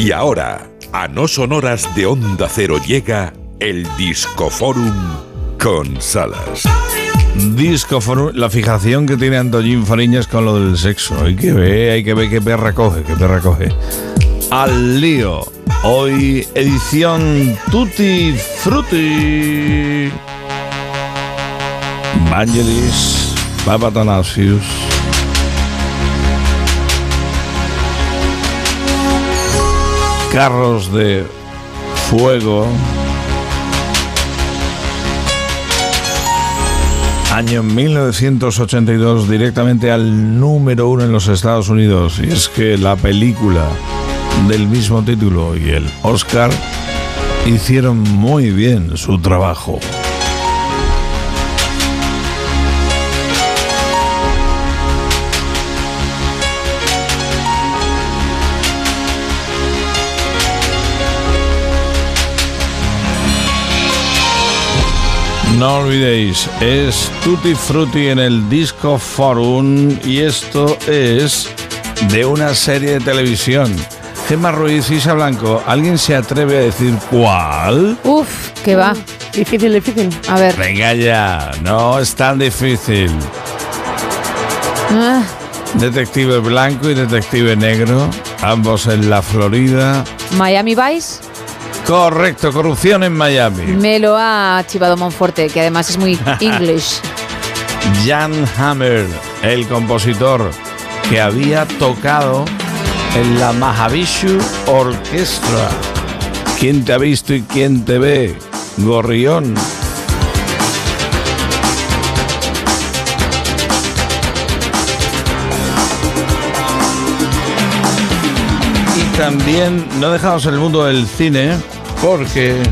Y ahora, a no sonoras de Onda Cero llega el Discoforum con Salas. Discoforum, la fijación que tiene Antoñín Fariñas con lo del sexo. Hay que ver, hay que ver qué perra coge, qué perra coge. Al lío. Hoy edición Tutti Frutti. Vangelis, Papatanasius. Carros de fuego. Año 1982, directamente al número uno en los Estados Unidos. Y es que la película del mismo título y el Oscar hicieron muy bien su trabajo. No olvidéis, es Tutti Frutti en el Disco Forum y esto es de una serie de televisión. Gemma Ruiz, Isa Blanco, ¿alguien se atreve a decir cuál? Uf, que va. Difícil, difícil. A ver. Venga ya, no es tan difícil. Ah, Detective blanco y detective negro, ambos en la Florida. Miami Vice Correcto, corrupción en Miami. me lo ha chivado Monforte, que además es muy English. Jan Hammer, el compositor que había tocado en la Mahavishnu Orchestra. ¿Quién te ha visto y quién te ve? Gorrión. Y también no dejamos el mundo del cine porque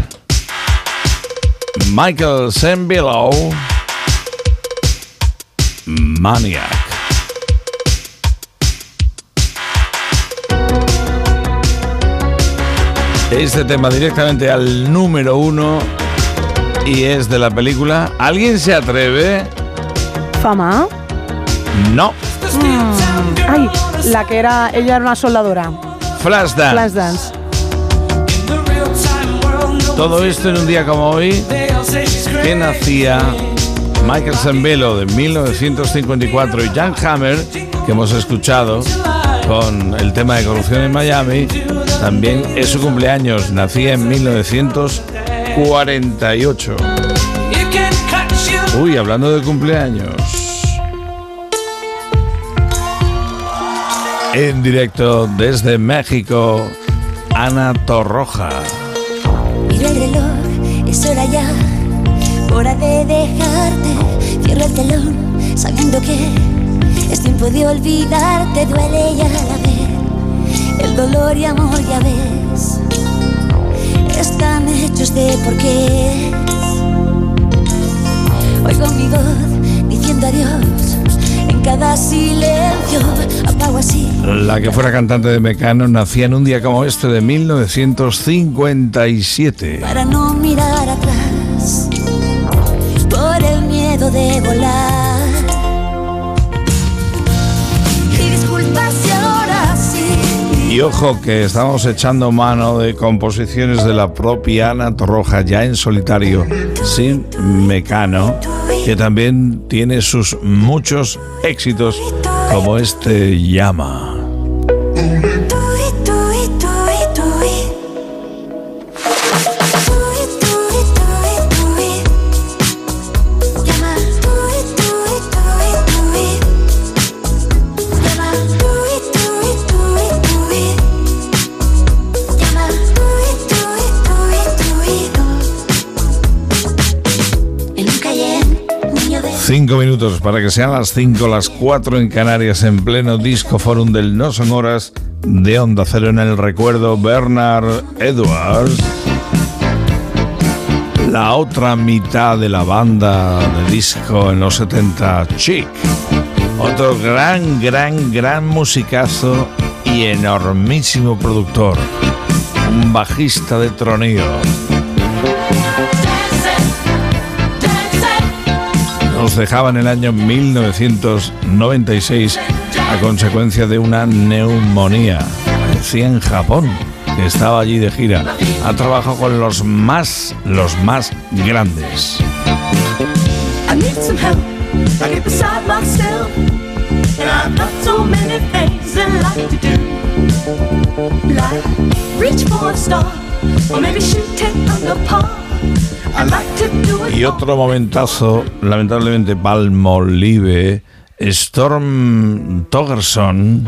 Michael Sembello Maniac. Este tema directamente al número uno y es de la película. ¿Alguien se atreve? Fama. No. Ay, la que era. Ella era una soldadora. Flashdance. Flashdance. Todo esto en un día como hoy que nacía Michael Sembello de 1954 y Jan Hammer, que hemos escuchado con el tema de corrupción en Miami, también es su cumpleaños, nacía en 1948. Uy, hablando de cumpleaños. En directo desde México, Ana Torroja. Mira el reloj, es hora ya, hora de dejarte. Cierra el telón, sabiendo que es tiempo de olvidarte. Duele ya la vez, el dolor y amor ya ves. Están hechos de por qué. La que fuera cantante de Mecano nacía en un día como este de 1957. para no mirar atrás por el miedo de volar. Y disculpa si ahora sí. Y ojo que estamos echando mano de composiciones de la propia Ana Torroja ya en solitario, sin Mecano, que también tiene sus muchos éxitos como este llama. Cinco minutos para que sean las cinco, las cuatro en Canarias, en pleno disco forum del No Son Horas de Onda Cero en el recuerdo Bernard Edwards. La otra mitad de la banda de disco en los 70, Chic. Otro gran, gran, gran musicazo y enormísimo productor. Un bajista de tronío. Nos dejaba en el año 1996 a consecuencia de una neumonía. Parecía en Japón. que estaba allí de gira. Ha trabajado con los más, los más grandes. Y otro momentazo, lamentablemente Palmolive, Storm Togerson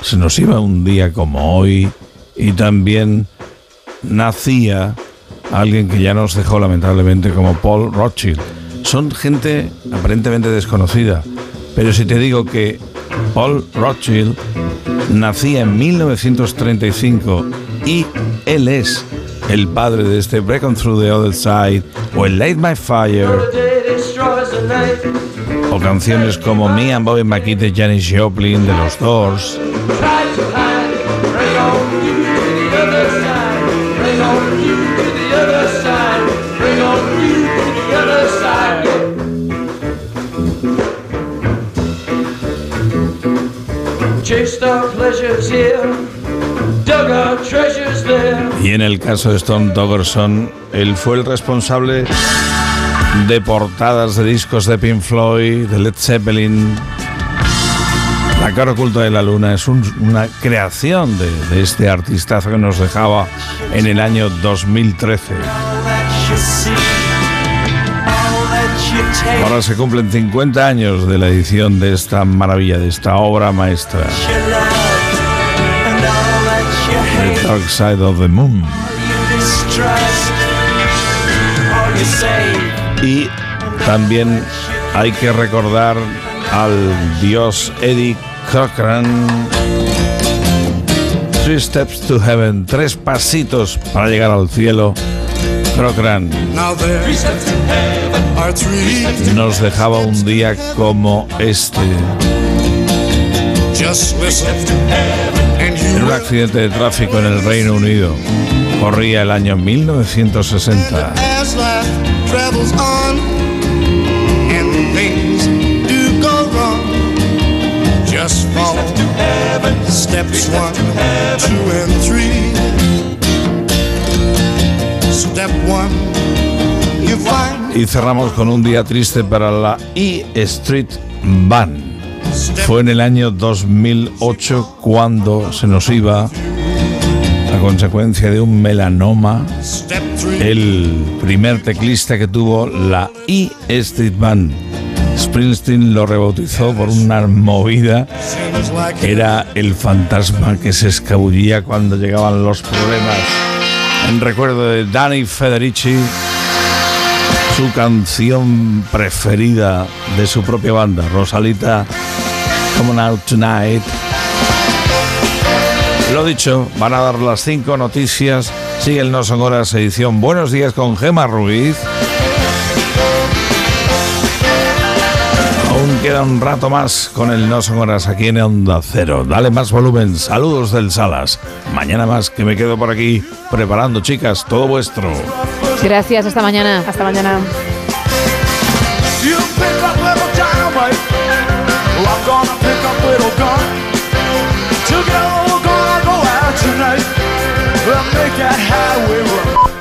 se nos iba un día como hoy y también nacía alguien que ya nos dejó lamentablemente como Paul Rothschild. Son gente aparentemente desconocida, pero si te digo que Paul Rothschild nacía en 1935 y él es el padre de este Break On Through the Other Side o el Light My Fire o canciones como Me and Bobby McGee de Janis Joplin de los Doors. Chased our pleasures here, dug our treasures. Y en el caso de Stone Togerson, él fue el responsable de portadas de discos de Pink Floyd, de Led Zeppelin. La cara oculta de la luna es un- una creación de, de este artistazo que nos dejaba en el año 2013. All that you see, all that you take, Ahora se cumplen 50 años de la edición de esta maravilla, de esta obra maestra, Dark Side of the Moon. Y también hay que recordar al dios Eddie Cochran. Three Steps to Heaven, tres pasitos para llegar al cielo. Cochran nos dejaba un día como este. En un accidente de tráfico en el Reino Unido. Corría el año 1960. as life travels on, and things do go wrong. Just follow steps one, two, and three. Step one, you find. Y cerramos con un día triste para la E Street Band. Fue en el año 2008 cuando se nos iba a consecuencia de un melanoma el primer teclista que tuvo la E Street Band. Springsteen lo rebautizó por una movida. Era el fantasma que se escabullía cuando llegaban los problemas. En recuerdo de Danny Federici, su canción preferida de su propia banda, Rosalita, Come Out Tonight. Lo dicho, van a dar las cinco noticias. Sigue el No Son Horas edición. Buenos días con Gema Ruiz. Aún queda un rato más con el No Son Horas aquí en Onda Cero. Dale más volumen. Saludos del Salas. Mañana más que me quedo por aquí preparando, chicas, todo vuestro. Gracias, hasta mañana. Hasta mañana. You pick up little dynamite. I'm gonna We're gonna go out tonight. We'll make that highway run.